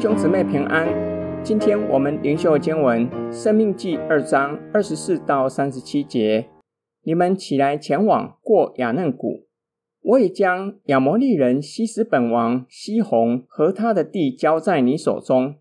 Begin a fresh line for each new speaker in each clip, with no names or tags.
兄姊妹平安，今天我们灵修经文《生命记》二章二十四到三十七节。你们起来前往过雅嫩谷，我已将亚摩利人希实本王西宏和他的地交在你手中，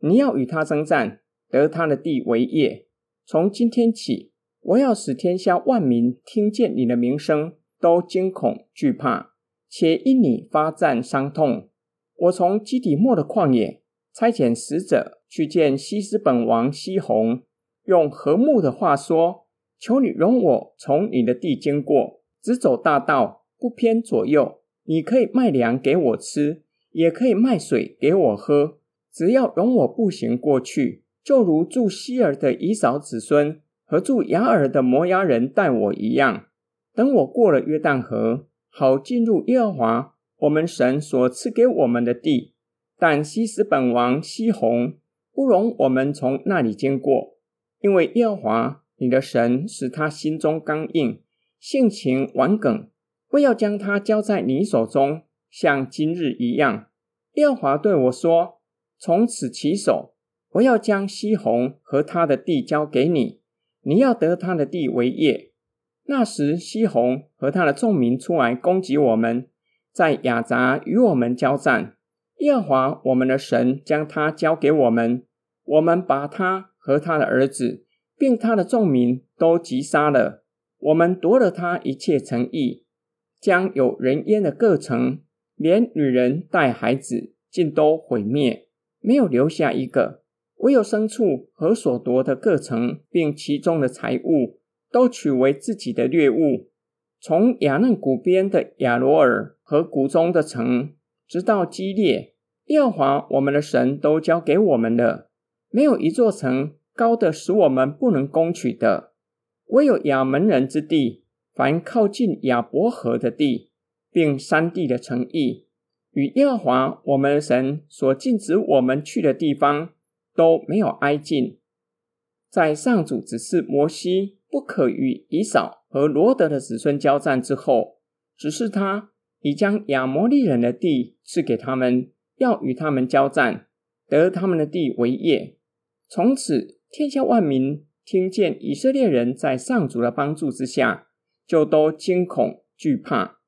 你要与他征战，得他的地为业。从今天起，我要使天下万民听见你的名声，都惊恐惧怕，且因你发战伤痛。我从基底末的旷野差遣使者去见西斯本王西宏，用和睦的话说：“求你容我从你的地经过，只走大道，不偏左右。你可以卖粮给我吃，也可以卖水给我喝，只要容我步行过去，就如住西尔的以扫子孙和住雅尔的摩押人待我一样。等我过了约旦河，好进入耶和华。”我们神所赐给我们的地，但西斯本王西宏不容我们从那里经过，因为耶和华你的神使他心中刚硬，性情顽梗，不要将他交在你手中，像今日一样。耶和华对我说：“从此起手，我要将西宏和他的地交给你，你要得他的地为业。”那时，西宏和他的众民出来攻击我们。在雅杂与我们交战，耶和华我们的神将他交给我们，我们把他和他的儿子，并他的众民都击杀了。我们夺了他一切城邑，将有人烟的各城，连女人带孩子，尽都毁灭，没有留下一个。唯有牲畜和所夺的各城，并其中的财物，都取为自己的掠物。从雅嫩谷边的亚罗尔和谷中的城，直到基列，耶和华我们的神都交给我们了。没有一座城高的使我们不能攻取的。唯有亚门人之地，凡靠近亚伯河的地，并山地的城邑，与耶和华我们的神所禁止我们去的地方，都没有挨近。在上主指示摩西不可与以扫。和罗得的子孙交战之后，指示他已将亚摩利人的地赐给他们，要与他们交战，得他们的地为业。从此，天下万民听见以色列人在上主的帮助之下，就都惊恐惧怕。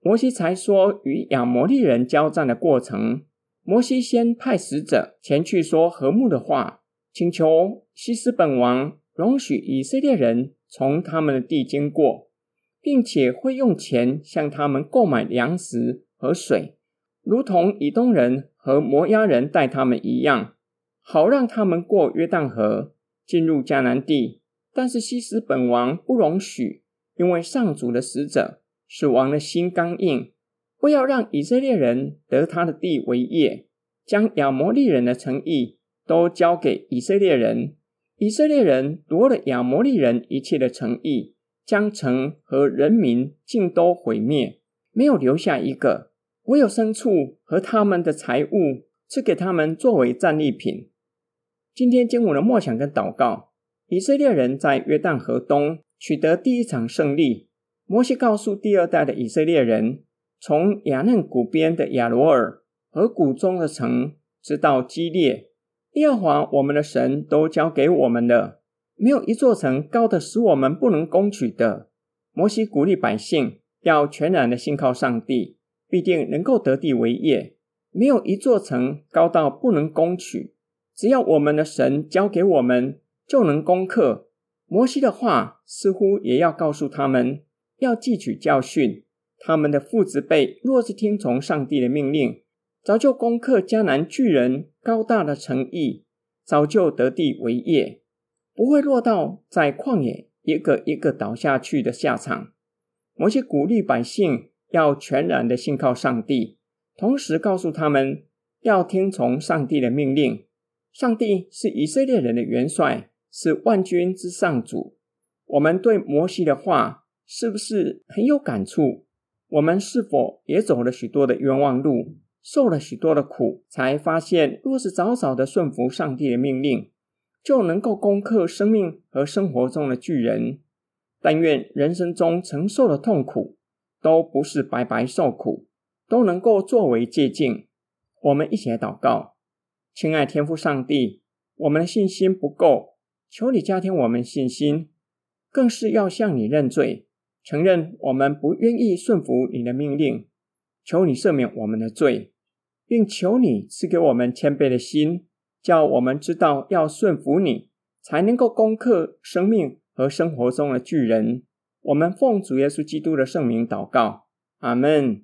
摩西才说与亚摩利人交战的过程。摩西先派使者前去说和睦的话，请求希斯本王容许以色列人。从他们的地经过，并且会用钱向他们购买粮食和水，如同以东人和摩押人待他们一样，好让他们过约旦河进入迦南地。但是希斯本王不容许，因为上主的使者使王的心刚硬，不要让以色列人得他的地为业，将亚摩利人的诚意都交给以色列人。以色列人夺了亚摩利人一切的诚意，将城和人民尽都毁灭，没有留下一个。唯有牲畜和他们的财物赐给他们作为战利品。今天经我的默想跟祷告，以色列人在约旦河东取得第一场胜利。摩西告诉第二代的以色列人，从亚嫩谷边的亚罗尔和谷中的城，直到基列。耶和华我们的神都交给我们了，没有一座城高的使我们不能攻取的。摩西鼓励百姓要全然的信靠上帝，必定能够得地为业。没有一座城高到不能攻取，只要我们的神交给我们，就能攻克。摩西的话似乎也要告诉他们，要汲取教训。他们的父子辈若是听从上帝的命令，早就攻克迦南巨人高大的城邑，早就得地为业，不会落到在旷野一个一个倒下去的下场。摩西鼓励百姓要全然的信靠上帝，同时告诉他们要听从上帝的命令。上帝是以色列人的元帅，是万军之上主。我们对摩西的话是不是很有感触？我们是否也走了许多的冤枉路？受了许多的苦，才发现，若是早早的顺服上帝的命令，就能够攻克生命和生活中的巨人。但愿人生中承受的痛苦，都不是白白受苦，都能够作为借鉴。我们一起来祷告，亲爱天父上帝，我们的信心不够，求你加添我们信心，更是要向你认罪，承认我们不愿意顺服你的命令，求你赦免我们的罪，并求你赐给我们谦卑的心，叫我们知道要顺服你，才能够攻克生命和生活中的巨人。我们奉主耶稣基督的圣名祷告，阿门。